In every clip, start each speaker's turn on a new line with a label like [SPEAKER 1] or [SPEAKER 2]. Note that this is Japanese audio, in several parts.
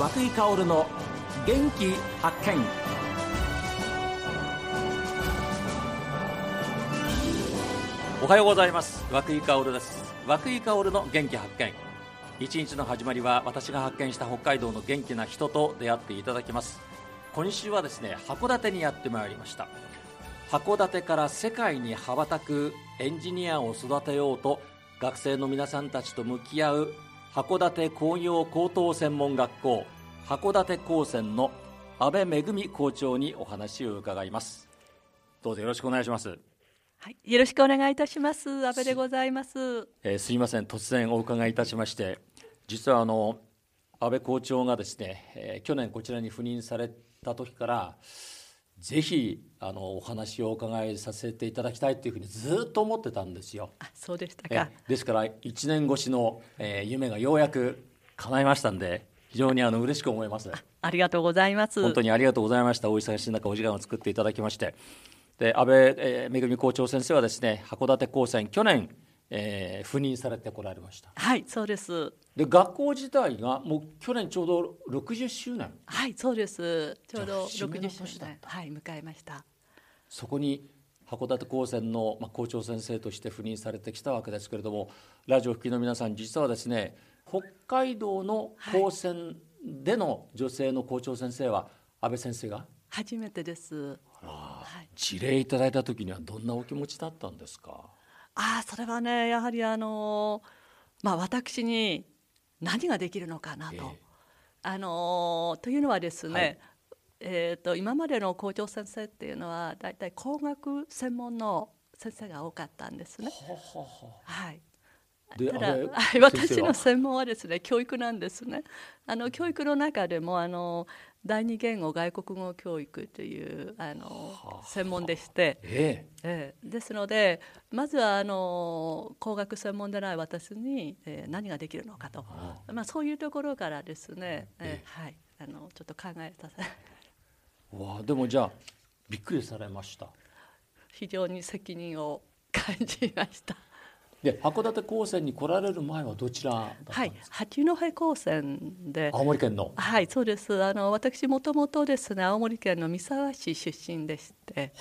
[SPEAKER 1] 和久井薫の元気発見。おはようございます。和久井薫です。和久井薫の元気発見。一日の始まりは私が発見した北海道の元気な人と出会っていただきます。今週はですね函館にやってまいりました。函館から世界に羽ばたくエンジニアを育てようと学生の皆さんたちと向き合う函館工業高等専門学校函館高専の安倍恵校長にお話を伺います。どうぞよろしくお願いします。
[SPEAKER 2] はい、よろしくお願いいたします。安倍でございます。
[SPEAKER 1] えーすいません。突然お伺いいたしまして実はあの安倍校長がですね、えー去年こちらに赴任された時からぜひあのお話をお伺いさせていただきたいというふうにずっと思ってたんですよ。
[SPEAKER 2] あそうでした
[SPEAKER 1] え
[SPEAKER 2] か
[SPEAKER 1] ですから1年越しの、えー夢がようやく叶いましたんで非常にあの嬉しく思います。
[SPEAKER 2] ありがとうございます。
[SPEAKER 1] 本当にありがとうございました。お忙しい中お時間を作っていただきまして。で安倍、えー、恵校長先生はですね函館高専去年、えー赴任されてこられました。
[SPEAKER 2] はいそうです。
[SPEAKER 1] で学校自体がもう去年ちょうど60周年
[SPEAKER 2] はいそうです。ちょうど
[SPEAKER 1] じゃあ節目の
[SPEAKER 2] 60周
[SPEAKER 1] 年
[SPEAKER 2] はい迎えました。
[SPEAKER 1] そこに函館高専の、まあ、校長先生として赴任されてきたわけですけれどもラジオ聴きの皆さん実はですね北海道の高専での女性の校長先生は安倍先生が？
[SPEAKER 2] 初めてです。はい。
[SPEAKER 1] 事例いただいた時にはどんなお気持ちだったんですか？
[SPEAKER 2] ああそれはねやはりあのまあ私に何ができるのかなと、
[SPEAKER 1] ええ。
[SPEAKER 2] あのというのはですね、
[SPEAKER 1] はい。
[SPEAKER 2] えー、と今までの校長先生っていうのは大体工学専門の先生が多かったんですね。
[SPEAKER 1] はは
[SPEAKER 2] い。
[SPEAKER 1] で
[SPEAKER 2] ただ 私の専門はですね教育なんですね。あの教育の中でもあの第二言語外国語教育というあの
[SPEAKER 1] はあ。
[SPEAKER 2] 専門でして、
[SPEAKER 1] え
[SPEAKER 2] ええですのでまずはあの工学専門でない私に、えー何ができるのかと、まあ、そういうところからですね、え
[SPEAKER 1] え
[SPEAKER 2] ーはい、あのちょっと考えさせ。
[SPEAKER 1] えわあでもじゃあびっくりされました。
[SPEAKER 2] 非常に責任を感じました。
[SPEAKER 1] で函館高専に来られる前はどちら
[SPEAKER 2] はい。八戸高専で。
[SPEAKER 1] 青森県の。
[SPEAKER 2] はい、そうです。あの私もともとですね、青森県の三沢市出身でして、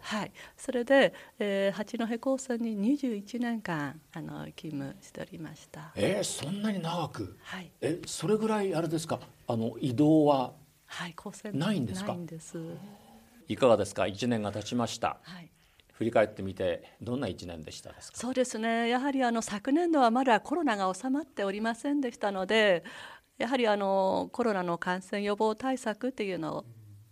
[SPEAKER 2] はい、それで、えー、八戸高専に21年間あの勤務しておりました。
[SPEAKER 1] えー、そんなに長く？
[SPEAKER 2] はい、
[SPEAKER 1] えそれぐらいあれですか？あの移動は
[SPEAKER 2] はい、高専
[SPEAKER 1] ないんですか？
[SPEAKER 2] ないんです。
[SPEAKER 1] いかがですか？1年が経ちました。
[SPEAKER 2] はい。
[SPEAKER 1] 振り返ってみてどんな1年でしたですか？
[SPEAKER 2] そうですね。やはりあの昨年度はまだコロナが収まっておりませんでしたので、やはりあのコロナの感染予防対策っていうの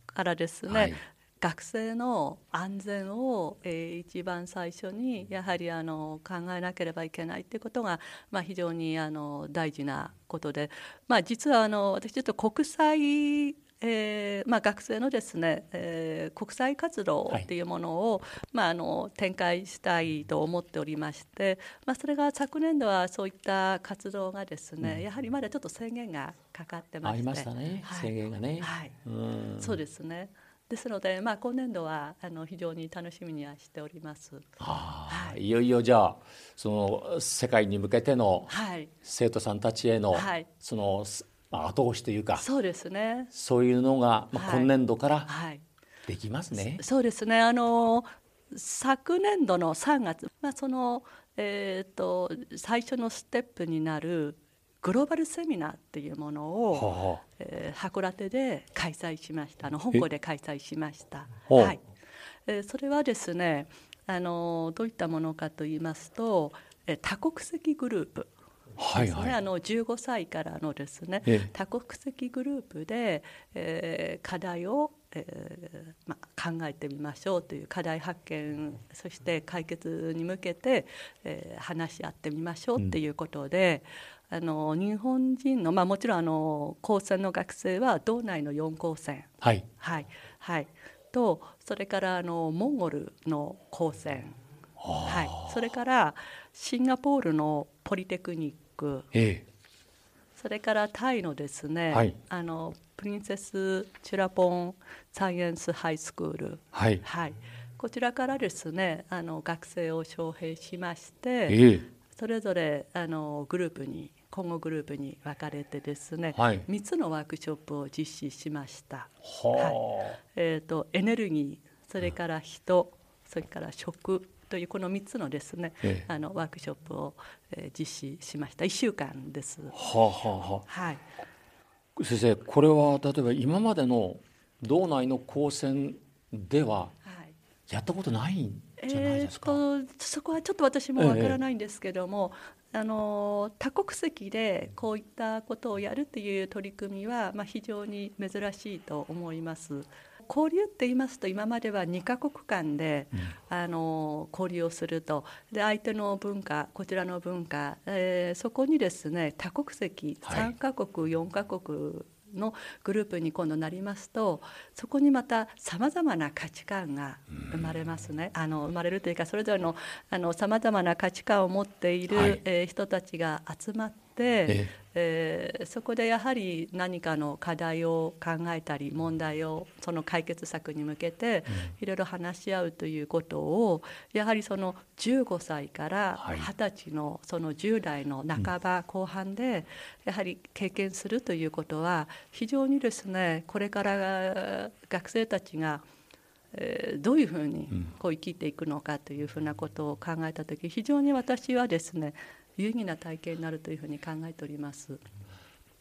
[SPEAKER 2] からですね。
[SPEAKER 1] はい
[SPEAKER 2] 学生の安全を、えー一番最初にやはりあの考えなければいけないということが、まあ、非常にあの大事なことで、まあ、実はあの私ちょっと国際、えーまあ、学生のですね、えー国際活動っていうものを、まあ、あの展開したいと思っておりまして、まあ、それが昨年度はそういった活動がですね、やはりまだちょっと制限がかかってまして。
[SPEAKER 1] ありましたね、
[SPEAKER 2] はい。
[SPEAKER 1] 制限がね、
[SPEAKER 2] はい。
[SPEAKER 1] うん。
[SPEAKER 2] そうですね。ですので、まあ、今年度はあの非常に楽しみにはしております。
[SPEAKER 1] ああ
[SPEAKER 2] はい。
[SPEAKER 1] いよいよじゃあその世界に向けての
[SPEAKER 2] はい、
[SPEAKER 1] 生徒さんたちへの、
[SPEAKER 2] はい。
[SPEAKER 1] そのすまあ後押しというか
[SPEAKER 2] そうですね。
[SPEAKER 1] そういうのが、まあ、
[SPEAKER 2] はい
[SPEAKER 1] 今年度から
[SPEAKER 2] はい、
[SPEAKER 1] できますね。
[SPEAKER 2] そうですね。あの昨年度の3月、まあそのえっ、と最初のステップになるグローバルセミナーっていうものを、
[SPEAKER 1] は
[SPEAKER 2] えー函館で開催しました。あの香港で開催しました。はい。えーそれはですね、あのどういったものかと言いますと、えー多国籍グループ。
[SPEAKER 1] あ、はいはい。
[SPEAKER 2] あの15歳からのですね、
[SPEAKER 1] ええ。
[SPEAKER 2] 多国籍グループで、えー課題を、えーまあ、考えてみましょうという課題発見そして解決に向けて、えー話し合ってみましょうっていうことで、あの日本人の、まあ、もちろんあの高専の学生は道内の4高専、
[SPEAKER 1] はい。
[SPEAKER 2] はい。はい、とそれからあのモンゴルの高専、はい、それからシンガポールのポリテクニック
[SPEAKER 1] え
[SPEAKER 2] それからタイのですね、
[SPEAKER 1] はい。
[SPEAKER 2] あのプリンセス・チュラポン・サイエンス・ハイスクール、
[SPEAKER 1] はい。
[SPEAKER 2] はい、こちらからですねあの学生を招聘しまして、
[SPEAKER 1] ええ。
[SPEAKER 2] それぞれあのグループに今後グループに分かれてですね、
[SPEAKER 1] はい。
[SPEAKER 2] 3つのワークショップを実施しました。
[SPEAKER 1] は
[SPEAKER 2] えー、とエネルギーそれから人、それから食というこの3つのですね、
[SPEAKER 1] ええ。
[SPEAKER 2] あのワークショップを、えー実施しました。1週間です。
[SPEAKER 1] あ、はあはあ。は
[SPEAKER 2] はい、
[SPEAKER 1] あ、先生これは例えば今までの道内の高専では
[SPEAKER 2] はい。
[SPEAKER 1] やったことないんじゃない
[SPEAKER 2] え
[SPEAKER 1] ですか、
[SPEAKER 2] ー、とそこはちょっと私もわからないんですけども、あの多国籍でこういったことをやるっていう取り組みは、まあ、非常に珍しいと思います。交流って言いますと今までは2カ国間で、あの交流をすると。で相手の文化こちらの文化、えーそこにですね多国籍
[SPEAKER 1] はい。
[SPEAKER 2] 3カ国、4カ国のグループに今度なりますとそこにまたさまざまな価値観が生まれますね、あの生まれるというかそれぞれのさまざまな価値観を持っている、
[SPEAKER 1] はい。
[SPEAKER 2] えー人たちが集まって、
[SPEAKER 1] え
[SPEAKER 2] えーそこでやはり何かの課題を考えたり問題をその解決策に向けていろいろ話し合うということをやはりその15歳から
[SPEAKER 1] はい。
[SPEAKER 2] 20歳のその10代の半ば後半でやはり経験するということは非常にですねこれから学生たちがえーどういうふうにこう生きていくのかというふうなことを考えた時非常に私はですね有意義な体験になるというふうに考えております。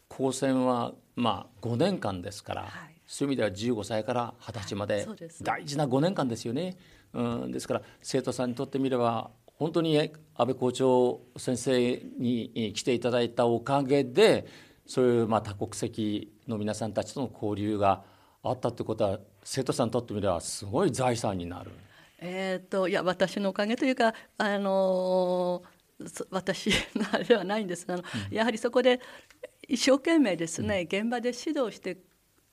[SPEAKER 1] 高専はまあ5年間ですから、
[SPEAKER 2] はい
[SPEAKER 1] そういう意味では15歳から20歳ま
[SPEAKER 2] はい
[SPEAKER 1] で大事な5年間ですよね。うん、ですから生徒さんにとってみれば本当に安倍校長先生に来ていただいたおかげでそういうまあ多国籍の皆さんたちとの交流があったということは生徒さんにとってみればすごい財産になる。
[SPEAKER 2] えー、といや私のおかげというか、あのーそ私のあれではないんです。があの、やはりそこで一生懸命ですね、現場で指導して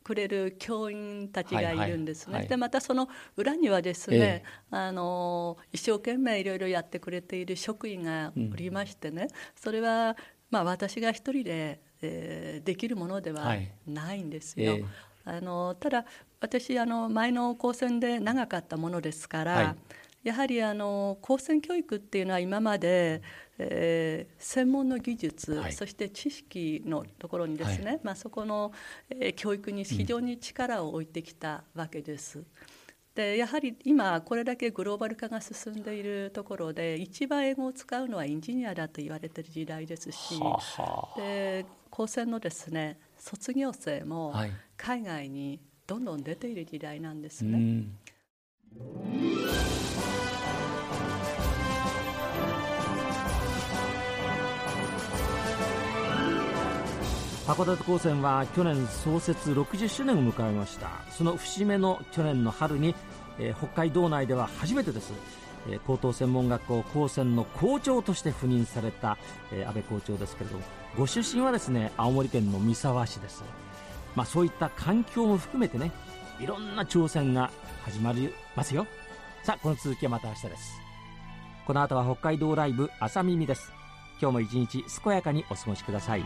[SPEAKER 2] くれる教員たちがいるんですね。
[SPEAKER 1] はいはいはい。
[SPEAKER 2] でまたその裏にはですね、
[SPEAKER 1] ええ。
[SPEAKER 2] あのー一生懸命いろいろやってくれている職員がおりましてね、それは、まあ、私が一人で、えーできるものでは
[SPEAKER 1] はい。
[SPEAKER 2] ないんですよ。
[SPEAKER 1] ええ。
[SPEAKER 2] あのただ私あの前の高専で長かったものですから、
[SPEAKER 1] はい
[SPEAKER 2] やはりあの高専教育っていうのは今まで、えー専門の技術、
[SPEAKER 1] はい。
[SPEAKER 2] そして知識のところにですね、まあ、そこの、えー教育に非常に力を置いてきたわけです。でやはり今これだけグローバル化が進んでいるところで一番英語を使うのはエンジニアだと言われている時代ですし、で高専のですね卒業生も
[SPEAKER 1] はい。
[SPEAKER 2] 海外にどんどん出ている時代なんですね。
[SPEAKER 1] ん
[SPEAKER 3] 函館高専は去年創設60周年を迎えました。その節目の去年の春に、えー北海道内では初めてです、えー高等専門学校高専の校長として赴任された、えー安倍校長ですけれどもご出身はですね青森県の三沢市です、まあ、そういった環境も含めてねいろんな挑戦が始まりますよ。さあこの続きはまた明日です。この後は北海道ライブ朝耳です。今日も一日健やかにお過ごしください。